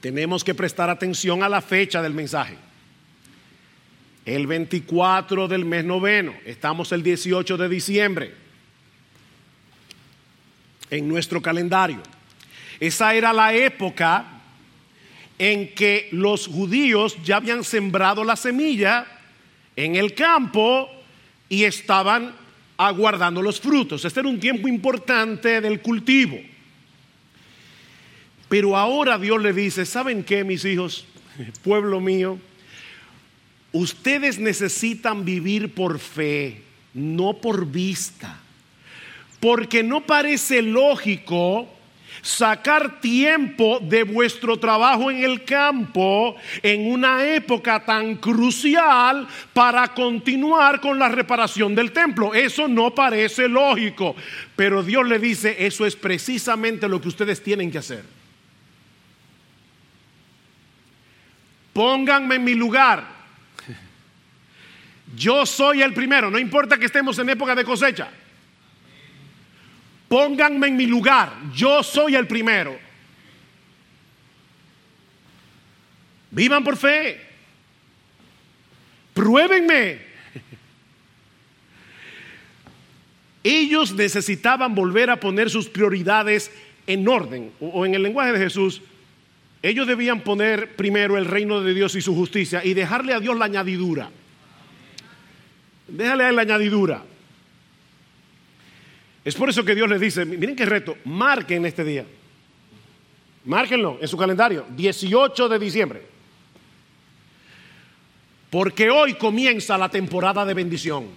tenemos que prestar atención a la fecha del mensaje el 24 del mes noveno, estamos el 18 de diciembre en nuestro calendario. Esa era la época en que los judíos ya habían sembrado la semilla en el campo y estaban aguardando los frutos. Este era un tiempo importante del cultivo. Pero ahora Dios le dice, ¿saben qué, mis hijos? Pueblo mío, Ustedes necesitan vivir por fe, no por vista. Porque no parece lógico sacar tiempo de vuestro trabajo en el campo en una época tan crucial para continuar con la reparación del templo. Eso no parece lógico, pero Dios le dice, eso es precisamente lo que ustedes tienen que hacer. Pónganme en mi lugar. Yo soy el primero, no importa que estemos en época de cosecha. Pónganme en mi lugar, yo soy el primero. Vivan por fe. Pruébenme. Ellos necesitaban volver a poner sus prioridades en orden, o en el lenguaje de Jesús, ellos debían poner primero el reino de Dios y su justicia y dejarle a Dios la añadidura. Déjale a la añadidura. Es por eso que Dios les dice, miren qué reto, marquen este día. Márquenlo en su calendario, 18 de diciembre. Porque hoy comienza la temporada de bendición.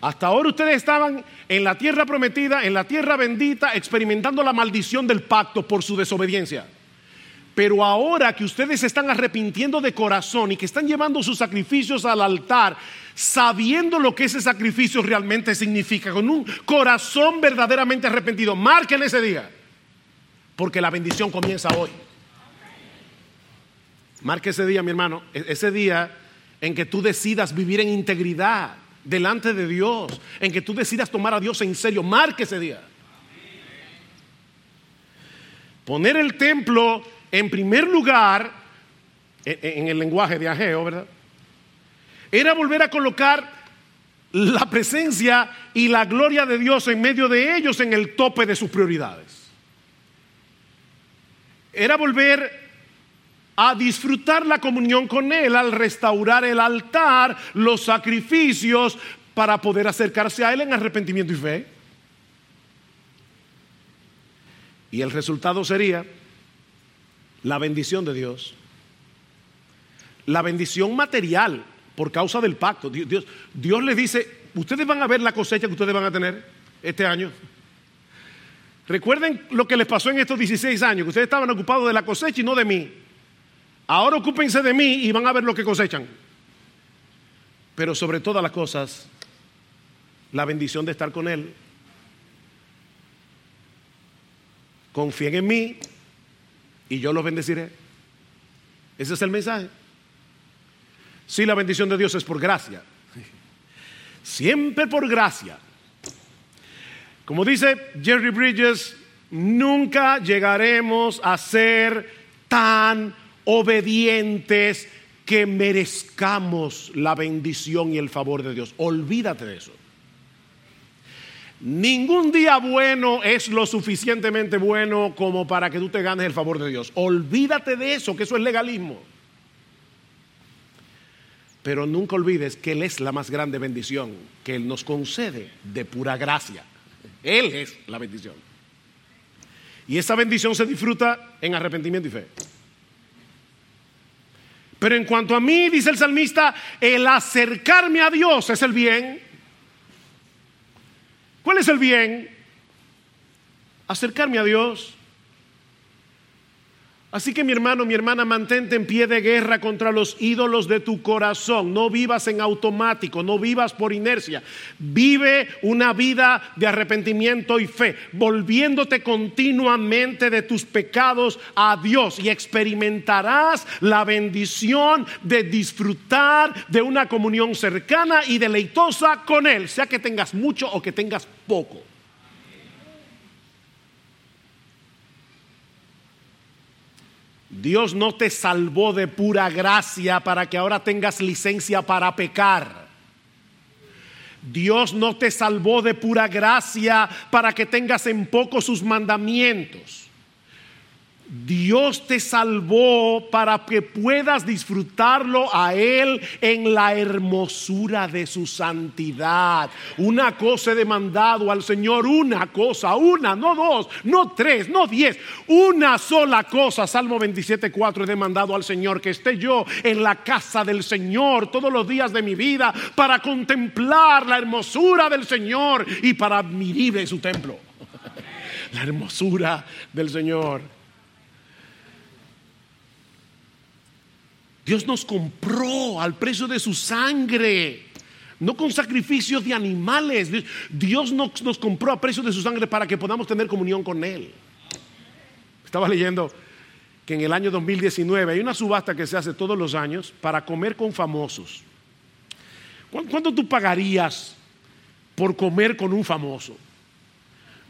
Hasta ahora ustedes estaban en la tierra prometida, en la tierra bendita, experimentando la maldición del pacto por su desobediencia. Pero ahora que ustedes se están arrepintiendo de corazón y que están llevando sus sacrificios al altar, sabiendo lo que ese sacrificio realmente significa, con un corazón verdaderamente arrepentido, marquen ese día, porque la bendición comienza hoy. Marque ese día, mi hermano, e-, ese día en que tú decidas vivir en integridad delante de Dios, en que tú decidas tomar a Dios en serio, marque ese día. Poner el templo en primer lugar, en el lenguaje de Ageo, ¿verdad? Era volver a colocar la presencia y la gloria de Dios en medio de ellos en el tope de sus prioridades. Era volver a disfrutar la comunión con Él al restaurar el altar, los sacrificios, para poder acercarse a Él en arrepentimiento y fe. Y el resultado sería la bendición de Dios, la bendición material por causa del pacto. Dios, Dios les dice, ustedes van a ver la cosecha que ustedes van a tener este año. Recuerden lo que les pasó en estos 16 años, que ustedes estaban ocupados de la cosecha y no de mí. Ahora ocúpense de mí y van a ver lo que cosechan. Pero sobre todas las cosas, la bendición de estar con Él. Confíen en mí y yo los bendeciré. Ese es el mensaje. Si la bendición de Dios es por gracia. Siempre por gracia. Como dice Jerry Bridges, nunca llegaremos a ser tan obedientes que merezcamos la bendición y el favor de Dios. Olvídate de eso. Ningún día bueno es lo suficientemente bueno como para que tú te ganes el favor de Dios. Olvídate de eso, que eso es legalismo. Pero nunca olvides que Él es la más grande bendición que Él nos concede de pura gracia. Él es la bendición. Y esa bendición se disfruta en arrepentimiento y fe. Pero en cuanto a mí, dice el salmista, el acercarme a Dios es el bien. ¿Cuál es el bien? Acercarme a Dios. Así que mi hermano, mi hermana, mantente en pie de guerra contra los ídolos de tu corazón. No vivas en automático, no vivas por inercia. Vive una vida de arrepentimiento y fe, volviéndote continuamente de tus pecados a Dios y experimentarás la bendición de disfrutar de una comunión cercana y deleitosa con Él, sea que tengas mucho o que tengas poco. Dios no te salvó de pura gracia para que ahora tengas licencia para pecar. Dios no te salvó de pura gracia para que tengas en poco sus mandamientos. Dios te salvó para que puedas disfrutarlo a Él en la hermosura de su santidad. Una cosa he demandado al Señor, una cosa, una, no dos, no tres, no diez, una sola cosa. Salmo 27, 4 he demandado al Señor que esté yo en la casa del Señor todos los días de mi vida para contemplar la hermosura del Señor y para admirir su templo. La hermosura del Señor. Dios nos compró al precio de su sangre, no con sacrificios de animales. Dios nos, compró a precio de su sangre para que podamos tener comunión con Él. Estaba leyendo que en el año 2019 hay una subasta que se hace todos los años para comer con famosos. ¿Cuánto tú pagarías por comer con un famoso?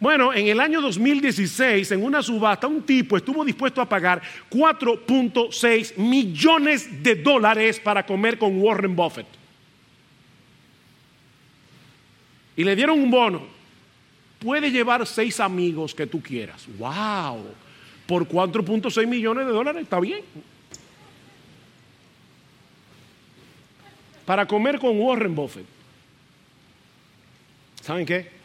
Bueno, en el año 2016, en una subasta, un tipo estuvo dispuesto a pagar 4.6 millones de dólares para comer con Warren Buffett. Y le dieron un bono. Puede llevar seis amigos que tú quieras. ¡Wow! Por 4.6 millones de dólares, está bien. Para comer con Warren Buffett. ¿Saben qué?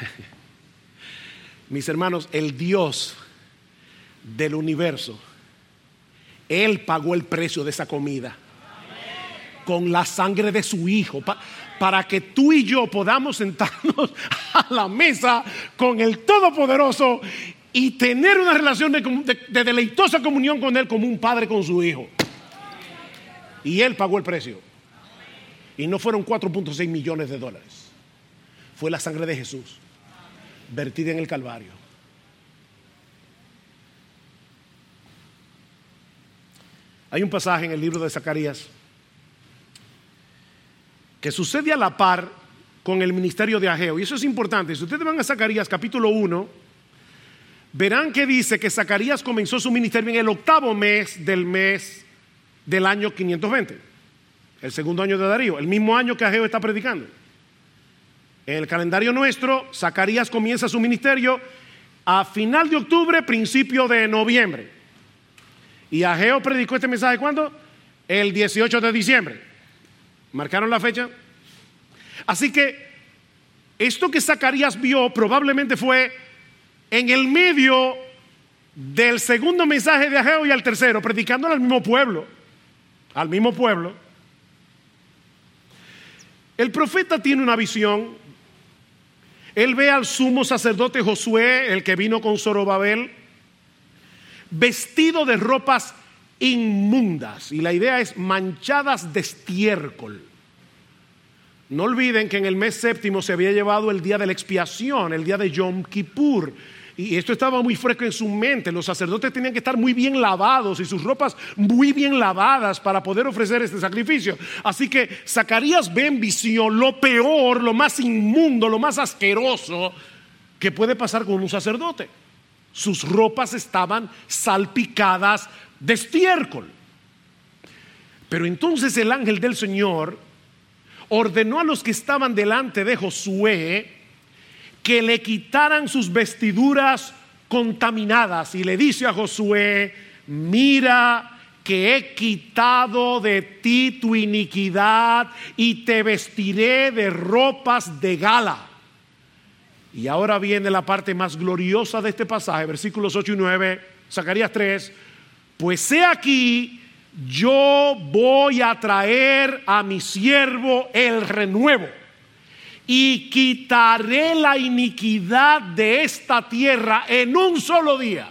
Mis hermanos, el Dios del universo, Él pagó el precio de esa comida con la sangre de su Hijo, para que tú y yo podamos sentarnos a la mesa con el Todopoderoso y tener una relación de, deleitosa comunión con Él como un padre con su Hijo. Y Él pagó el precio. Y no fueron 4.6 millones de dólares. Fue la sangre de Jesús, vertida en el Calvario. Hay un pasaje en el libro de Zacarías que sucede a la par con el ministerio de Ageo. Y eso es importante. Si ustedes van a Zacarías capítulo 1, verán que dice que Zacarías comenzó su ministerio en el octavo mes del mes del año 520, el segundo año de Darío, el mismo año que Ageo está predicando. En el calendario nuestro, Zacarías comienza su ministerio a final de octubre, principio de noviembre. Y Ageo predicó este mensaje cuándo? El 18 de diciembre. ¿Marcaron la fecha? Así que esto que Zacarías vio probablemente fue en el medio del segundo mensaje de Ageo y al tercero, predicando al mismo pueblo, al mismo pueblo. El profeta tiene una visión. Él ve al sumo sacerdote Josué, el que vino con Zorobabel, vestido de ropas inmundas, y la idea es manchadas de estiércol. No olviden que en el mes séptimo se había llevado el día de la expiación, el día de Yom Kippur. Y esto estaba muy fresco en su mente. Los sacerdotes tenían que estar muy bien lavados y sus ropas muy bien lavadas para poder ofrecer este sacrificio. Así que Zacarías ve en visión lo peor, lo más inmundo, lo más asqueroso que puede pasar con un sacerdote. Sus ropas estaban salpicadas de estiércol. Pero entonces el ángel del Señor ordenó a los que estaban delante de Josué que le quitaran sus vestiduras contaminadas y le dice a Josué, mira que he quitado de ti tu iniquidad y te vestiré de ropas de gala. Y ahora viene la parte más gloriosa de este pasaje, versículos 8 y 9, Zacarías 3, pues he aquí, yo voy a traer a mi siervo el renuevo y quitaré la iniquidad de esta tierra en un solo día.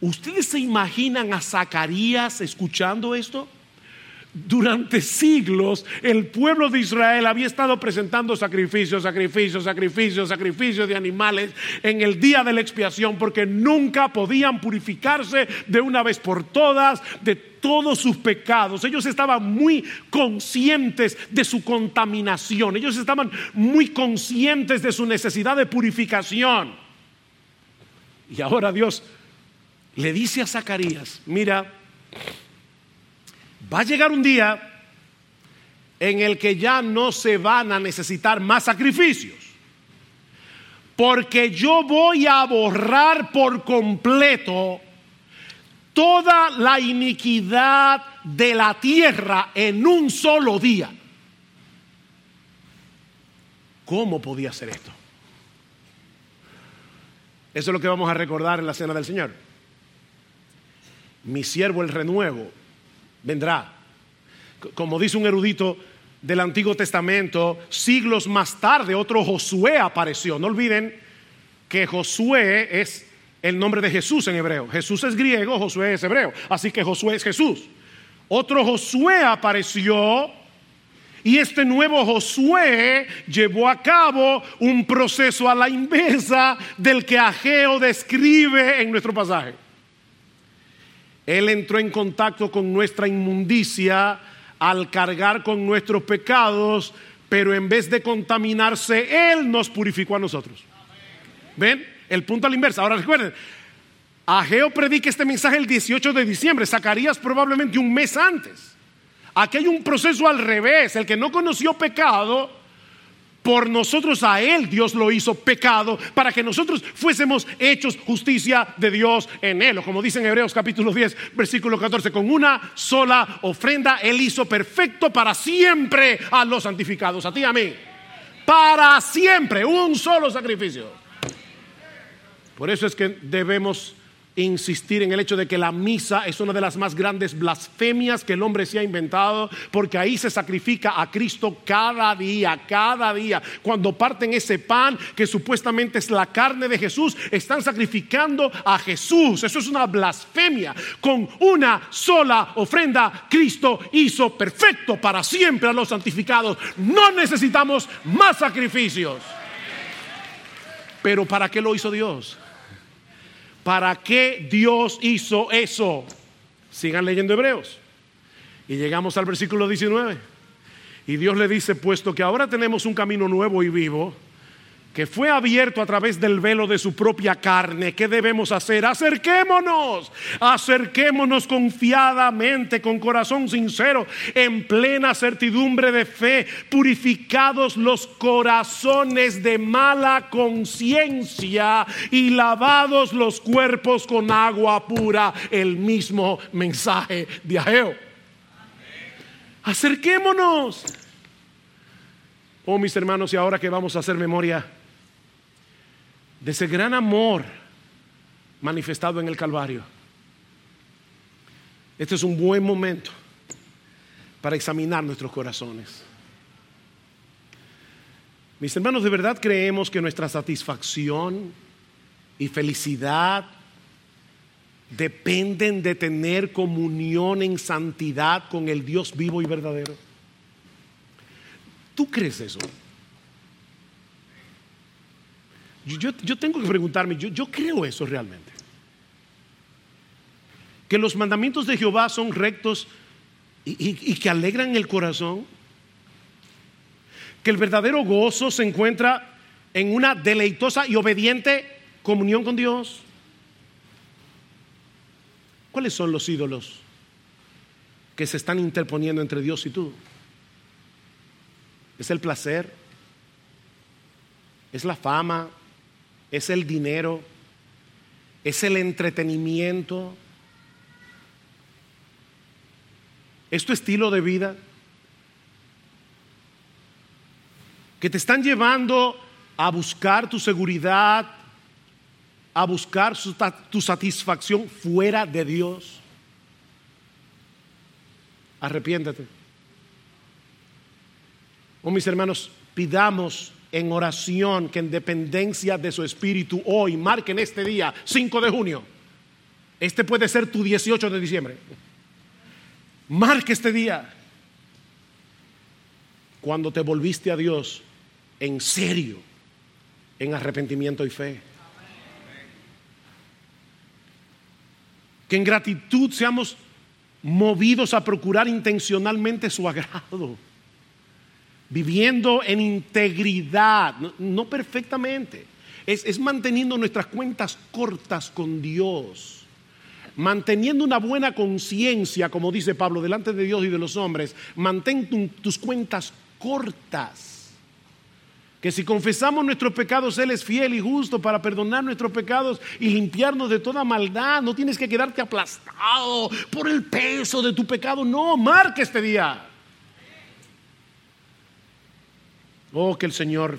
¿Ustedes se imaginan a Zacarías escuchando esto? Durante siglos el pueblo de Israel había estado presentando sacrificios, sacrificios, sacrificios, sacrificios de animales en el día de la expiación porque nunca podían purificarse de una vez por todas de todos sus pecados. Ellos estaban muy conscientes de su contaminación. Ellos estaban muy conscientes de su necesidad de purificación. Y ahora Dios le dice a Zacarías, mira, Va a llegar un día en el que ya no se van a necesitar más sacrificios. Porque yo voy a borrar por completo toda la iniquidad de la tierra en un solo día. ¿Cómo podía ser esto? Eso es lo que vamos a recordar en la cena del Señor. Mi siervo el renuevo vendrá. Como dice un erudito del Antiguo Testamento, siglos más tarde otro Josué apareció. No olviden que Josué es el nombre de Jesús en hebreo. Jesús es griego, Josué es hebreo. Así que Josué es Jesús. Otro Josué apareció y este nuevo Josué llevó a cabo un proceso a la inversa del que Ageo describe en nuestro pasaje. Él entró en contacto con nuestra inmundicia al cargar con nuestros pecados, pero en vez de contaminarse, Él nos purificó a nosotros. ¿Ven? El punto a la inversa. Ahora recuerden, Ageo predica este mensaje el 18 de diciembre, Zacarías probablemente un mes antes. Aquí hay un proceso al revés, el que no conoció pecado por nosotros a Él Dios lo hizo pecado para que nosotros fuésemos hechos justicia de Dios en Él. Como dice en Hebreos capítulo 10, versículo 14, con una sola ofrenda Él hizo perfecto para siempre a los santificados, a ti y a mí. Para siempre, un solo sacrificio. Por eso es que debemos insistir en el hecho de que la misa es una de las más grandes blasfemias que el hombre se ha inventado, porque ahí se sacrifica a Cristo cada día, cada día. Cuando parten ese pan que supuestamente es la carne de Jesús, están sacrificando a Jesús. Eso es una blasfemia. Con una sola ofrenda, Cristo hizo perfecto para siempre a los santificados. No necesitamos más sacrificios. Pero ¿para qué lo hizo Dios? ¿Para qué Dios hizo eso? Sigan leyendo Hebreos. Y llegamos al versículo 19. Y Dios le dice, puesto que ahora tenemos un camino nuevo y vivo, que fue abierto a través del velo de su propia carne. ¿Qué debemos hacer? Acerquémonos, acerquémonos confiadamente, con corazón sincero, en plena certidumbre de fe, purificados los corazones de mala conciencia y lavados los cuerpos con agua pura. El mismo mensaje de Ageo. Acerquémonos. Oh, mis hermanos, y ahora que vamos a hacer memoria de ese gran amor manifestado en el Calvario. Este es un buen momento para examinar nuestros corazones. Mis hermanos, de verdad creemos que nuestra satisfacción y felicidad dependen de tener comunión en santidad con el Dios vivo y verdadero. ¿Tú crees eso? Yo, tengo que preguntarme, yo, creo eso realmente. Que los mandamientos de Jehová son rectos y, que alegran el corazón. Que el verdadero gozo se encuentra en una deleitosa y obediente comunión con Dios. ¿Cuáles son los ídolos que se están interponiendo entre Dios y tú? Es el placer, es la fama, es el dinero, es el entretenimiento, es tu estilo de vida, que te están llevando a buscar tu seguridad, a buscar tu satisfacción fuera de Dios. Arrepiéntate. Oh, mis hermanos, pidamos en oración que en dependencia de su espíritu hoy, marquen este día, 5 de junio. Este puede ser tu 18 de diciembre. Marque este día. Cuando te volviste a Dios en serio, en arrepentimiento y fe. Que en gratitud seamos movidos a procurar intencionalmente su agrado viviendo en integridad, no, perfectamente, es, manteniendo nuestras cuentas cortas con Dios, manteniendo una buena conciencia, como dice Pablo, delante de Dios y de los hombres, mantén tus cuentas cortas. Que si confesamos nuestros pecados, Él es fiel y justo para perdonar nuestros pecados y limpiarnos de toda maldad. No tienes que quedarte aplastado por el peso de tu pecado. No, marca este día. Oh, que el Señor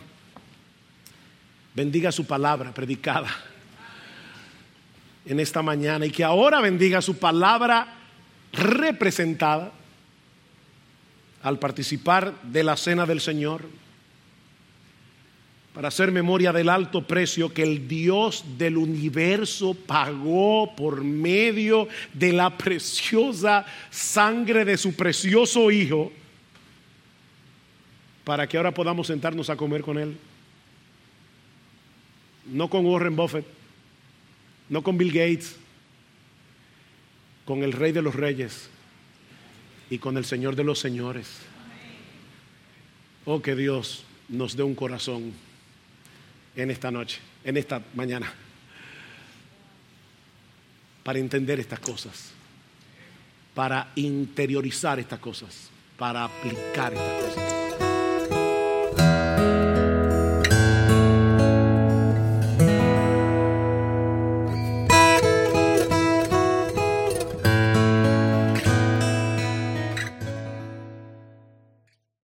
bendiga su palabra predicada en esta mañana y que ahora bendiga su palabra representada al participar de la cena del Señor para hacer memoria del alto precio que el Dios del universo pagó por medio de la preciosa sangre de su precioso Hijo para que ahora podamos sentarnos a comer con Él. No con Warren Buffett, no con Bill Gates, con el Rey de los Reyes y con el Señor de los Señores. Oh, que Dios nos dé un corazón en esta noche, en esta mañana, para entender estas cosas, para interiorizar estas cosas, para aplicar estas cosas.